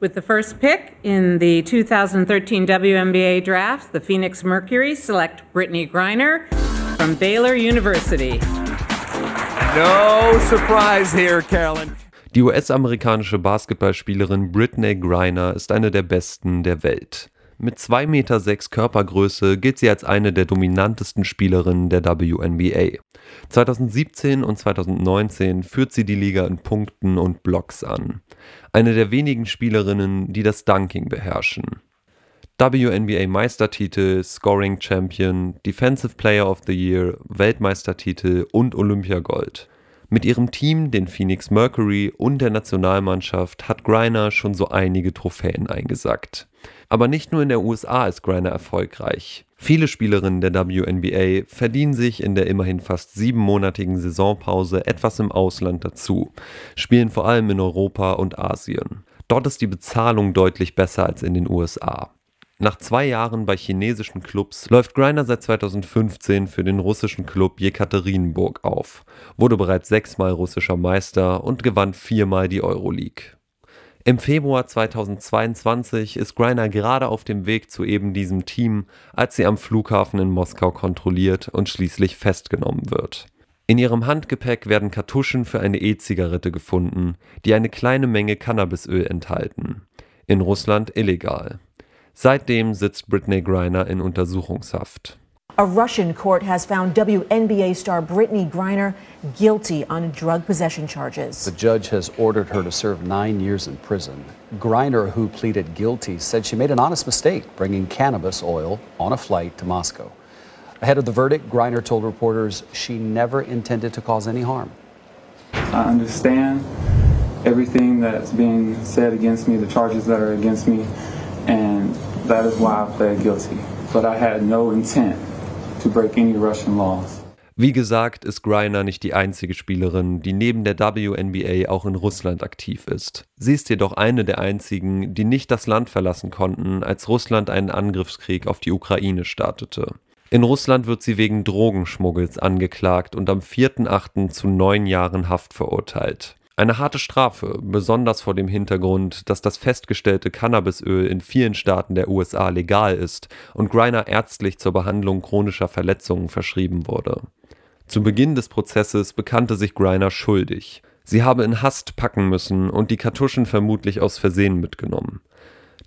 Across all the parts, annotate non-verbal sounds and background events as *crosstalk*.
With the first pick in the 2013 WNBA draft, the Phoenix Mercury select Brittany Griner from Baylor University. No surprise here, Carolyn. Die US-amerikanische Basketballspielerin Brittany Griner ist eine der besten der Welt. Mit 2,6 Meter Körpergröße gilt sie als eine der dominantesten Spielerinnen der WNBA. 2017 und 2019 führt sie die Liga in Punkten und Blocks an. Eine der wenigen Spielerinnen, die das Dunking beherrschen. WNBA Meistertitel, Scoring Champion, Defensive Player of the Year, Weltmeistertitel und Olympiagold. Mit ihrem Team, den Phoenix Mercury und der Nationalmannschaft hat Griner schon so einige Trophäen eingesackt. Aber nicht nur in der USA ist Griner erfolgreich. Viele Spielerinnen der WNBA verdienen sich in der immerhin fast siebenmonatigen Saisonpause etwas im Ausland dazu, spielen vor allem in Europa und Asien. Dort ist die Bezahlung deutlich besser als in den USA. Nach zwei Jahren bei chinesischen Clubs läuft Griner seit 2015 für den russischen Club Jekaterinburg auf, wurde bereits sechsmal russischer Meister und gewann viermal die Euroleague. Im Februar 2022 ist Griner gerade auf dem Weg zu eben diesem Team, als sie am Flughafen in Moskau kontrolliert und schließlich festgenommen wird. In ihrem Handgepäck werden Kartuschen für eine E-Zigarette gefunden, die eine kleine Menge Cannabisöl enthalten. In Russland illegal. Seitdem sitzt Brittany Griner in Untersuchungshaft. A Russian court has found WNBA star Brittany Griner guilty on drug possession charges. The judge has ordered her to serve nine years in prison. Griner, who pleaded guilty, said she made an honest mistake bringing cannabis oil on a flight to Moscow. Ahead of the verdict, Griner told reporters she never intended to cause any harm. I understand everything that's being said against me, the charges that are against me, and that is why I pled guilty. But I had no intent to break any Russian laws. Wie gesagt, ist Griner nicht die einzige Spielerin, die neben der WNBA auch in Russland aktiv ist. Sie ist jedoch eine der einzigen, die nicht das Land verlassen konnten, als Russland einen Angriffskrieg auf die Ukraine startete. In Russland wird sie wegen Drogenschmuggels angeklagt und am 4.8. zu neun Jahren Haft verurteilt. Eine harte Strafe, besonders vor dem Hintergrund, dass das festgestellte Cannabisöl in vielen Staaten der USA legal ist und Griner ärztlich zur Behandlung chronischer Verletzungen verschrieben wurde. Zu Beginn des Prozesses bekannte sich Griner schuldig. Sie habe in Hast packen müssen und die Kartuschen vermutlich aus Versehen mitgenommen.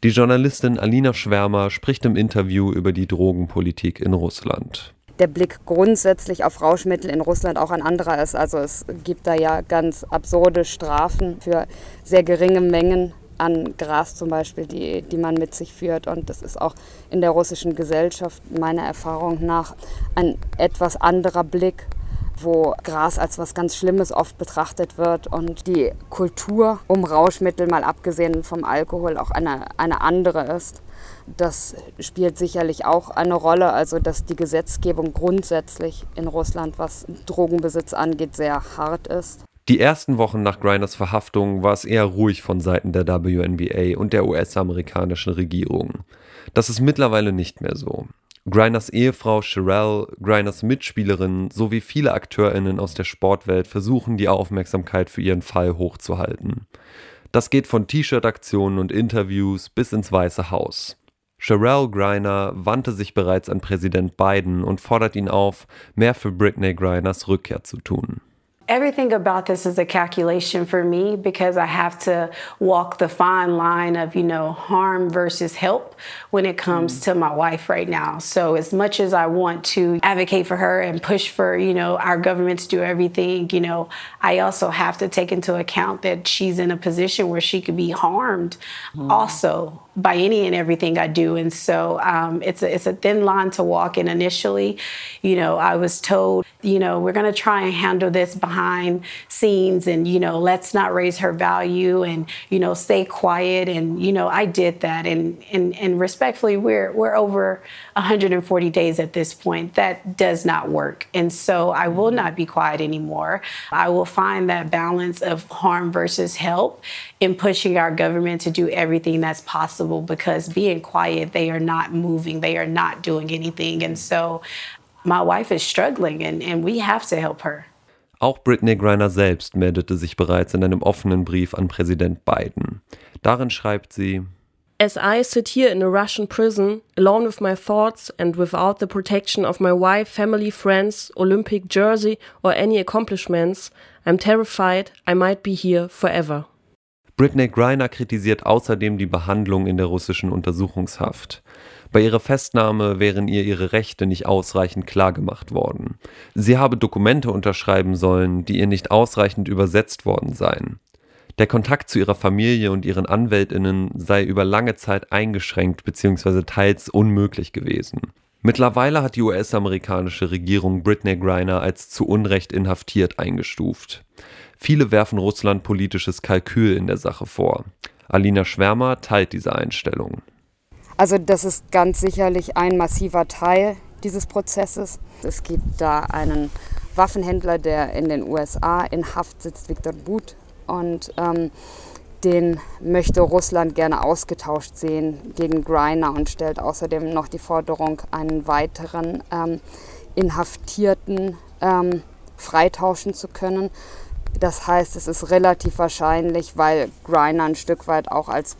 Die Journalistin Alina Schwärmer spricht im Interview über die Drogenpolitik in Russland der Blick grundsätzlich auf Rauschmittel in Russland auch ein anderer ist. Also es gibt da ja ganz absurde Strafen für sehr geringe Mengen an Gras zum Beispiel, die, die man mit sich führt. Und das ist auch in der russischen Gesellschaft meiner Erfahrung nach ein etwas anderer Blick wo Gras als was ganz Schlimmes oft betrachtet wird und die Kultur um Rauschmittel, mal abgesehen vom Alkohol, auch eine, eine andere ist. Das spielt sicherlich auch eine Rolle, also dass die Gesetzgebung grundsätzlich in Russland, was Drogenbesitz angeht, sehr hart ist. Die ersten Wochen nach Grinders Verhaftung war es eher ruhig von Seiten der WNBA und der US-amerikanischen Regierung. Das ist mittlerweile nicht mehr so. Grinders Ehefrau Sherelle, Grinders Mitspielerin sowie viele AkteurInnen aus der Sportwelt versuchen die Aufmerksamkeit für ihren Fall hochzuhalten. Das geht von T-Shirt-Aktionen und Interviews bis ins Weiße Haus. Sherelle Griner wandte sich bereits an Präsident Biden und fordert ihn auf, mehr für Britney Griners Rückkehr zu tun. Everything about this is a calculation for me because I have to walk the fine line of, you know, harm versus help when it comes mm. to my wife right now. So, as much as I want to advocate for her and push for, you know, our government to do everything, you know, I also have to take into account that she's in a position where she could be harmed mm. also by any and everything I do. And so um, it's, a, it's a thin line to walk. And initially, you know, I was told, you know, we're going to try and handle this behind scenes and, you know, let's not raise her value and, you know, stay quiet. And, you know, I did that. And, and, and respectfully, we're, we're over 140 days at this point. That does not work. And so I will not be quiet anymore. I will find that balance of harm versus help in pushing our government to do everything that's possible because being quiet, they are not moving, they are not doing anything. And so my wife is struggling and, and we have to help her. Auch Britney Griner selbst meldete sich bereits in einem offenen Brief an Präsident Biden. Darin schreibt sie, As I sit here in a Russian prison, alone with my thoughts and without the protection of my wife, family, friends, Olympic jersey or any accomplishments, I'm terrified I might be here forever. Britney Griner kritisiert außerdem die Behandlung in der russischen Untersuchungshaft. Bei ihrer Festnahme wären ihr ihre Rechte nicht ausreichend klargemacht worden. Sie habe Dokumente unterschreiben sollen, die ihr nicht ausreichend übersetzt worden seien. Der Kontakt zu ihrer Familie und ihren Anwältinnen sei über lange Zeit eingeschränkt bzw. teils unmöglich gewesen. Mittlerweile hat die US-amerikanische Regierung Britney Griner als zu Unrecht inhaftiert eingestuft. Viele werfen Russland politisches Kalkül in der Sache vor. Alina Schwärmer teilt diese Einstellung. Also das ist ganz sicherlich ein massiver Teil dieses Prozesses. Es gibt da einen Waffenhändler, der in den USA in Haft sitzt, Viktor But. Und ähm, den möchte Russland gerne ausgetauscht sehen gegen Griner und stellt außerdem noch die Forderung, einen weiteren ähm, Inhaftierten ähm, freitauschen zu können. Das heißt, es ist relativ wahrscheinlich, weil Griner ein Stück weit auch als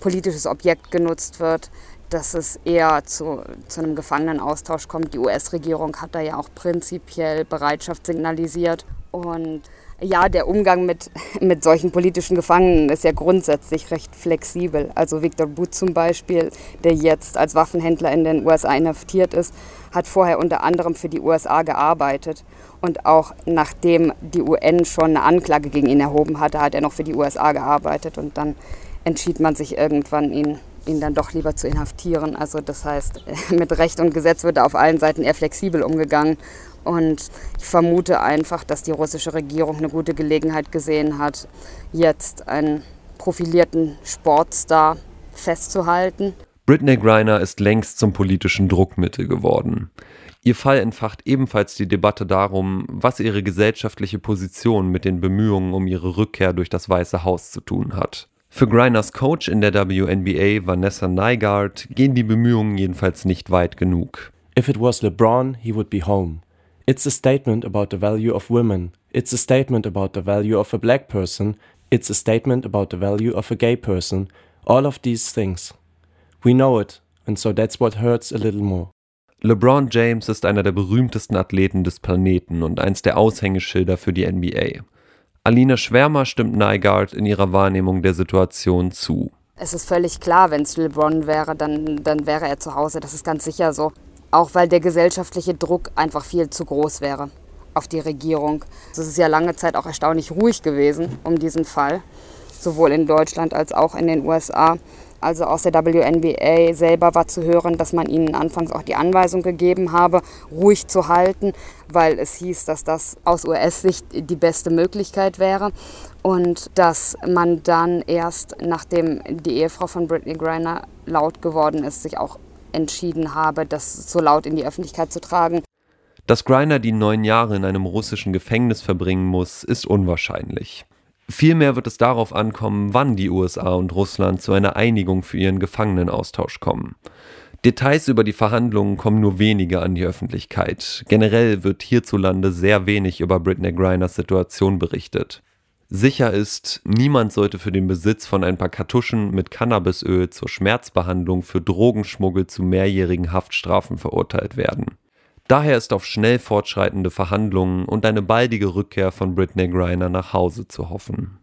politisches Objekt genutzt wird, dass es eher zu, zu einem Gefangenenaustausch kommt. Die US-Regierung hat da ja auch prinzipiell Bereitschaft signalisiert. Und ja, der Umgang mit, *laughs* mit solchen politischen Gefangenen ist ja grundsätzlich recht flexibel. Also Viktor But zum Beispiel, der jetzt als Waffenhändler in den USA inhaftiert ist, hat vorher unter anderem für die USA gearbeitet. Und auch nachdem die UN schon eine Anklage gegen ihn erhoben hatte, hat er noch für die USA gearbeitet. Und dann entschied man sich irgendwann, ihn, ihn dann doch lieber zu inhaftieren. Also das heißt, *laughs* mit Recht und Gesetz wird auf allen Seiten eher flexibel umgegangen. Und ich vermute einfach, dass die russische Regierung eine gute Gelegenheit gesehen hat, jetzt einen profilierten Sportstar festzuhalten. Britney Griner ist längst zum politischen Druckmittel geworden. Ihr Fall entfacht ebenfalls die Debatte darum, was ihre gesellschaftliche Position mit den Bemühungen um ihre Rückkehr durch das Weiße Haus zu tun hat. Für Griners Coach in der WNBA, Vanessa Nygaard, gehen die Bemühungen jedenfalls nicht weit genug. If it was LeBron, he would be home. It's a statement about the value of women. It's a statement about the value of a black person. It's a statement about the value of a gay person. All of these things. We know it, and so that's what hurts a little more. LeBron James ist einer der berühmtesten Athleten des Planeten und eins der Aushängeschilder für die NBA. Alina Schwärmer stimmt Nygaard in ihrer Wahrnehmung der Situation zu. Es ist völlig klar, wenn es LeBron wäre, dann, dann wäre er zu Hause. Das ist ganz sicher so. Auch weil der gesellschaftliche Druck einfach viel zu groß wäre auf die Regierung. Es ist ja lange Zeit auch erstaunlich ruhig gewesen um diesen Fall, sowohl in Deutschland als auch in den USA. Also aus der WNBA selber war zu hören, dass man ihnen anfangs auch die Anweisung gegeben habe, ruhig zu halten, weil es hieß, dass das aus US-Sicht die beste Möglichkeit wäre. Und dass man dann erst, nachdem die Ehefrau von Britney Griner laut geworden ist, sich auch entschieden habe, das so laut in die Öffentlichkeit zu tragen. Dass Griner die neun Jahre in einem russischen Gefängnis verbringen muss, ist unwahrscheinlich. Vielmehr wird es darauf ankommen, wann die USA und Russland zu einer Einigung für ihren Gefangenenaustausch kommen. Details über die Verhandlungen kommen nur wenige an die Öffentlichkeit. Generell wird hierzulande sehr wenig über Britney Griners Situation berichtet. Sicher ist, niemand sollte für den Besitz von ein paar Kartuschen mit Cannabisöl zur Schmerzbehandlung für Drogenschmuggel zu mehrjährigen Haftstrafen verurteilt werden. Daher ist auf schnell fortschreitende Verhandlungen und eine baldige Rückkehr von Britney Griner nach Hause zu hoffen.